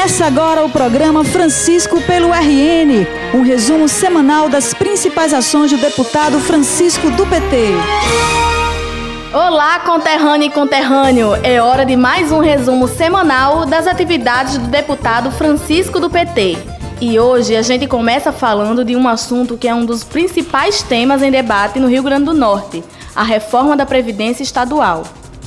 Começa agora o programa Francisco pelo RN, um resumo semanal das principais ações do deputado Francisco do PT. Olá, conterrâneo e conterrâneo! É hora de mais um resumo semanal das atividades do deputado Francisco do PT. E hoje a gente começa falando de um assunto que é um dos principais temas em debate no Rio Grande do Norte: a reforma da Previdência Estadual.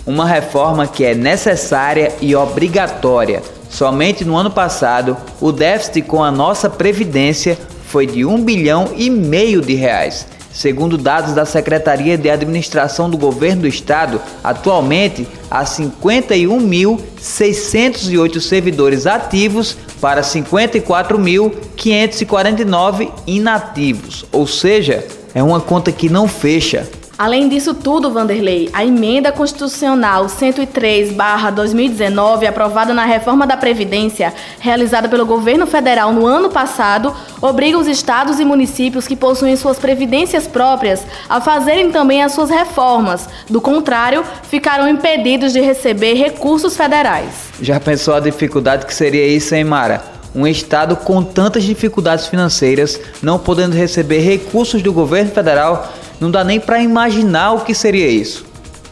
Uma reforma que é necessária e obrigatória. Somente no ano passado, o déficit com a nossa Previdência foi de um bilhão e meio de reais. Segundo dados da Secretaria de Administração do Governo do Estado, atualmente há 51.608 servidores ativos para 54.549 inativos, ou seja, é uma conta que não fecha. Além disso tudo, Vanderlei, a emenda constitucional 103/2019, aprovada na reforma da Previdência, realizada pelo governo federal no ano passado, obriga os estados e municípios que possuem suas previdências próprias a fazerem também as suas reformas. Do contrário, ficarão impedidos de receber recursos federais. Já pensou a dificuldade que seria isso, hein, Mara? Um estado com tantas dificuldades financeiras, não podendo receber recursos do governo federal não dá nem para imaginar o que seria isso.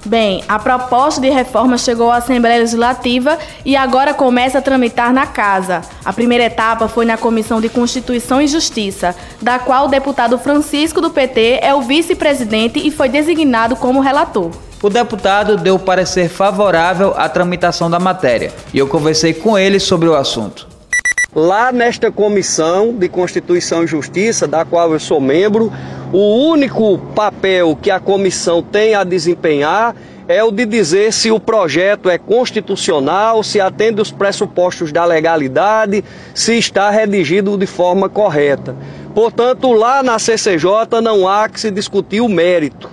Bem, a proposta de reforma chegou à Assembleia Legislativa e agora começa a tramitar na Casa. A primeira etapa foi na Comissão de Constituição e Justiça, da qual o deputado Francisco do PT é o vice-presidente e foi designado como relator. O deputado deu parecer favorável à tramitação da matéria e eu conversei com ele sobre o assunto. Lá nesta Comissão de Constituição e Justiça, da qual eu sou membro, o único papel que a comissão tem a desempenhar é o de dizer se o projeto é constitucional, se atende os pressupostos da legalidade, se está redigido de forma correta. Portanto, lá na CCJ não há que se discutir o mérito.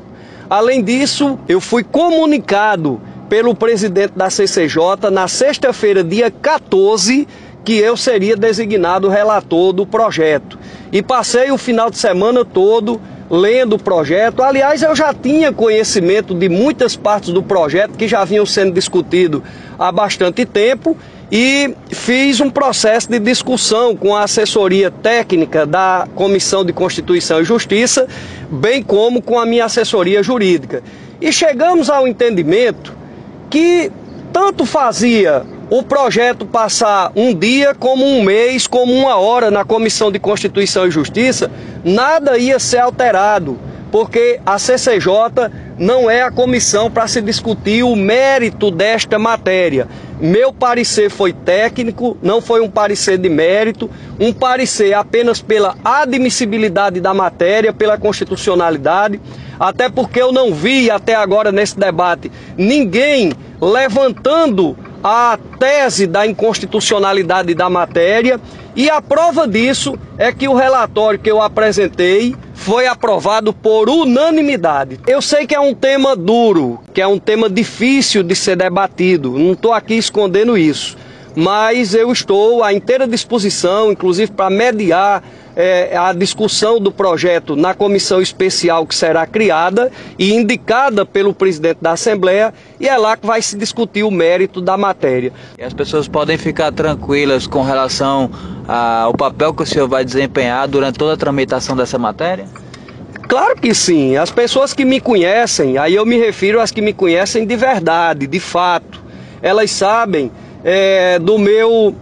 Além disso, eu fui comunicado pelo presidente da CCJ na sexta-feira, dia 14, que eu seria designado relator do projeto. E passei o final de semana todo lendo o projeto. Aliás, eu já tinha conhecimento de muitas partes do projeto que já vinham sendo discutido há bastante tempo e fiz um processo de discussão com a assessoria técnica da Comissão de Constituição e Justiça, bem como com a minha assessoria jurídica. E chegamos ao entendimento que tanto fazia o projeto passar um dia, como um mês, como uma hora na Comissão de Constituição e Justiça, nada ia ser alterado, porque a CCJ não é a comissão para se discutir o mérito desta matéria. Meu parecer foi técnico, não foi um parecer de mérito, um parecer apenas pela admissibilidade da matéria, pela constitucionalidade, até porque eu não vi até agora nesse debate ninguém levantando a tese da inconstitucionalidade da matéria e a prova disso é que o relatório que eu apresentei foi aprovado por unanimidade. Eu sei que é um tema duro, que é um tema difícil de ser debatido, não estou aqui escondendo isso, mas eu estou à inteira disposição, inclusive para mediar é, a discussão do projeto na comissão especial que será criada e indicada pelo presidente da Assembleia, e é lá que vai se discutir o mérito da matéria. E as pessoas podem ficar tranquilas com relação ao papel que o senhor vai desempenhar durante toda a tramitação dessa matéria? Claro que sim. As pessoas que me conhecem, aí eu me refiro às que me conhecem de verdade, de fato, elas sabem é, do meu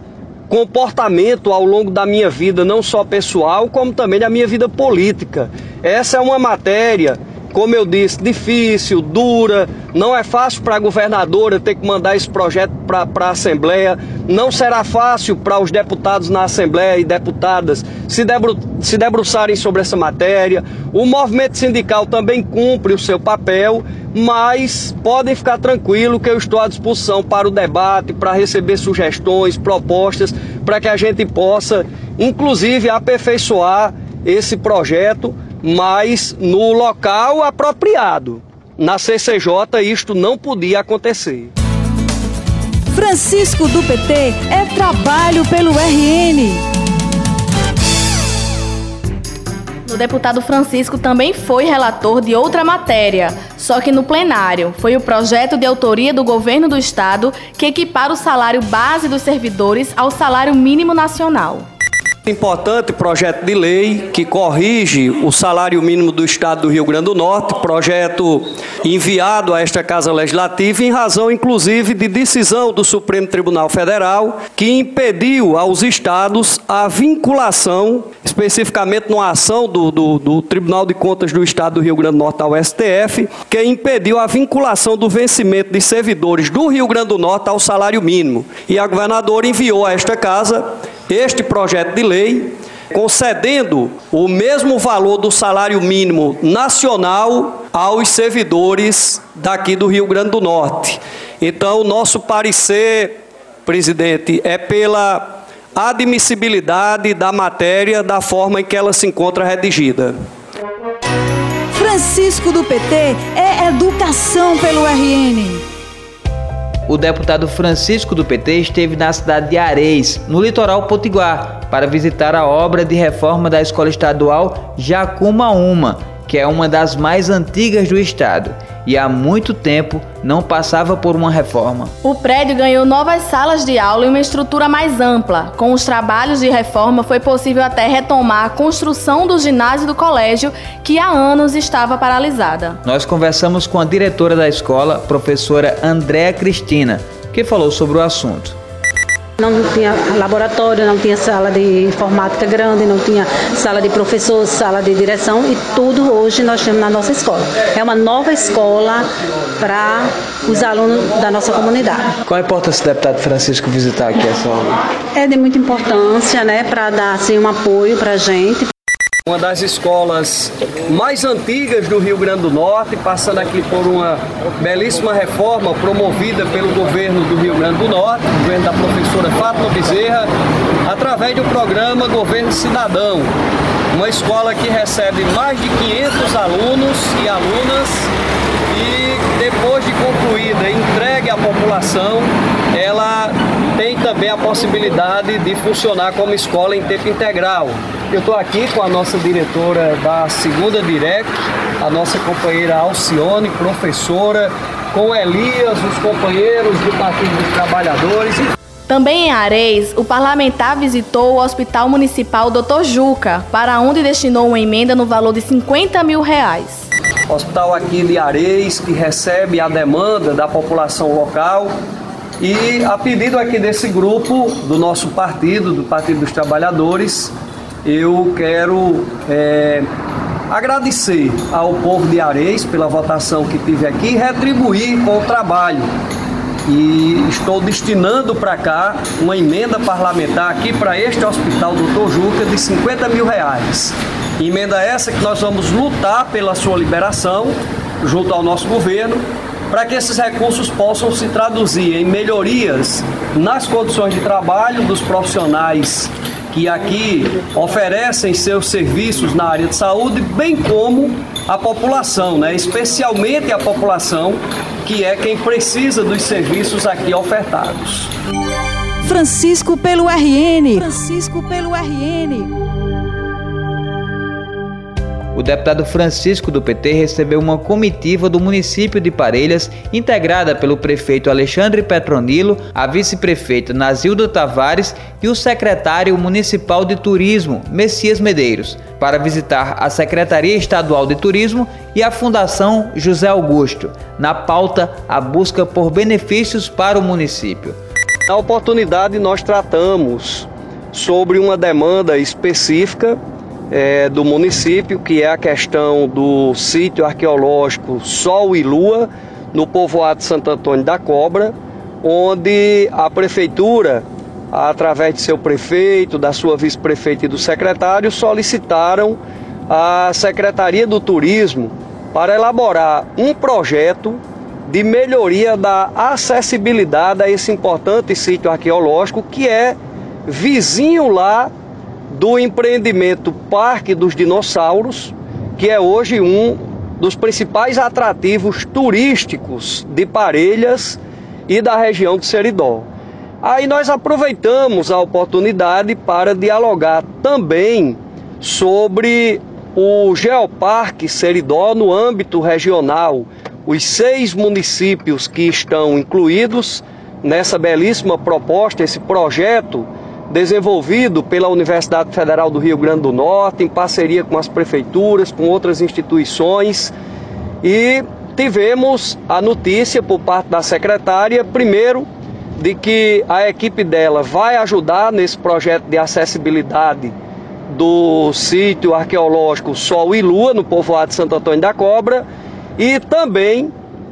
comportamento ao longo da minha vida, não só pessoal, como também da minha vida política. Essa é uma matéria como eu disse, difícil, dura, não é fácil para a governadora ter que mandar esse projeto para a Assembleia, não será fácil para os deputados na Assembleia e deputadas se, debru se debruçarem sobre essa matéria. O movimento sindical também cumpre o seu papel, mas podem ficar tranquilos que eu estou à disposição para o debate, para receber sugestões, propostas, para que a gente possa, inclusive, aperfeiçoar esse projeto mas no local apropriado. Na CCJ isto não podia acontecer. Francisco do PT é trabalho pelo RN. O deputado Francisco também foi relator de outra matéria, só que no plenário. Foi o projeto de autoria do governo do estado que equipara o salário base dos servidores ao salário mínimo nacional. Importante projeto de lei que corrige o salário mínimo do Estado do Rio Grande do Norte, projeto enviado a esta Casa Legislativa em razão, inclusive, de decisão do Supremo Tribunal Federal que impediu aos estados a vinculação, especificamente numa ação do, do, do Tribunal de Contas do Estado do Rio Grande do Norte ao STF, que impediu a vinculação do vencimento de servidores do Rio Grande do Norte ao salário mínimo. E a governadora enviou a esta Casa este projeto de lei, concedendo o mesmo valor do salário mínimo nacional aos servidores daqui do Rio Grande do Norte. Então, nosso parecer, presidente, é pela admissibilidade da matéria da forma em que ela se encontra redigida. Francisco do PT é educação pelo RN o deputado Francisco do PT esteve na cidade de Areis, no litoral potiguar, para visitar a obra de reforma da Escola Estadual Jacuma Uma, que é uma das mais antigas do estado e há muito tempo não passava por uma reforma. O prédio ganhou novas salas de aula e uma estrutura mais ampla. Com os trabalhos de reforma, foi possível até retomar a construção do ginásio do colégio, que há anos estava paralisada. Nós conversamos com a diretora da escola, professora Andréa Cristina, que falou sobre o assunto. Não tinha laboratório, não tinha sala de informática grande, não tinha sala de professor, sala de direção e tudo hoje nós temos na nossa escola. É uma nova escola para os alunos da nossa comunidade. Qual a importância do deputado Francisco visitar aqui essa aula? É de muita importância, né, para dar assim, um apoio para a gente. Uma das escolas mais antigas do Rio Grande do Norte, passando aqui por uma belíssima reforma promovida pelo governo do Rio Grande do Norte, governo da professora Fátima Bezerra, através do programa Governo Cidadão. Uma escola que recebe mais de 500 alunos e alunas e depois de concluída, entregue à população, ela tem também a possibilidade de funcionar como escola em tempo integral. Eu estou aqui com a nossa diretora da segunda Direct, a nossa companheira Alcione, professora, com Elias, os companheiros do Partido dos Trabalhadores. Também em Areis, o parlamentar visitou o Hospital Municipal Dr. Juca, para onde destinou uma emenda no valor de 50 mil reais. Hospital aqui de Areis, que recebe a demanda da população local. E a pedido aqui desse grupo, do nosso partido, do Partido dos Trabalhadores, eu quero é, agradecer ao povo de Areis pela votação que tive aqui e retribuir com o trabalho. E estou destinando para cá uma emenda parlamentar aqui para este hospital Doutor Juca de 50 mil reais. Emenda essa que nós vamos lutar pela sua liberação junto ao nosso governo para que esses recursos possam se traduzir em melhorias nas condições de trabalho dos profissionais que aqui oferecem seus serviços na área de saúde, bem como a população, né? especialmente a população que é quem precisa dos serviços aqui ofertados. Francisco pelo RN. Francisco pelo RN. O deputado Francisco do PT recebeu uma comitiva do município de Parelhas, integrada pelo prefeito Alexandre Petronilo, a vice-prefeita Nazilda Tavares e o secretário municipal de turismo, Messias Medeiros, para visitar a Secretaria Estadual de Turismo e a Fundação José Augusto, na pauta a busca por benefícios para o município. Na oportunidade, nós tratamos sobre uma demanda específica é, do município, que é a questão do sítio arqueológico Sol e Lua, no povoado Santo Antônio da Cobra, onde a prefeitura, através de seu prefeito, da sua vice-prefeita e do secretário, solicitaram à Secretaria do Turismo para elaborar um projeto de melhoria da acessibilidade a esse importante sítio arqueológico que é vizinho lá do empreendimento Parque dos Dinossauros, que é hoje um dos principais atrativos turísticos de Parelhas e da região de Seridó. Aí nós aproveitamos a oportunidade para dialogar também sobre o Geoparque Seridó no âmbito regional. Os seis municípios que estão incluídos nessa belíssima proposta, esse projeto desenvolvido pela Universidade Federal do Rio Grande do Norte, em parceria com as prefeituras, com outras instituições. E tivemos a notícia por parte da secretária, primeiro, de que a equipe dela vai ajudar nesse projeto de acessibilidade do sítio arqueológico Sol e Lua, no povoado de Santo Antônio da Cobra, e também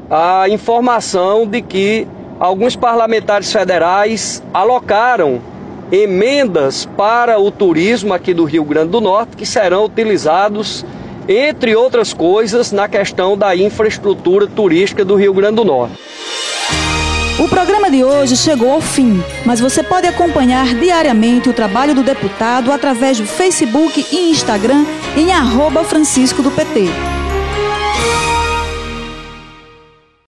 a informação de que alguns parlamentares federais alocaram emendas para o turismo aqui do Rio Grande do Norte que serão utilizados, entre outras coisas, na questão da infraestrutura turística do Rio Grande do Norte. O programa de hoje chegou ao fim, mas você pode acompanhar diariamente o trabalho do deputado através do Facebook e Instagram em arroba Francisco do PT.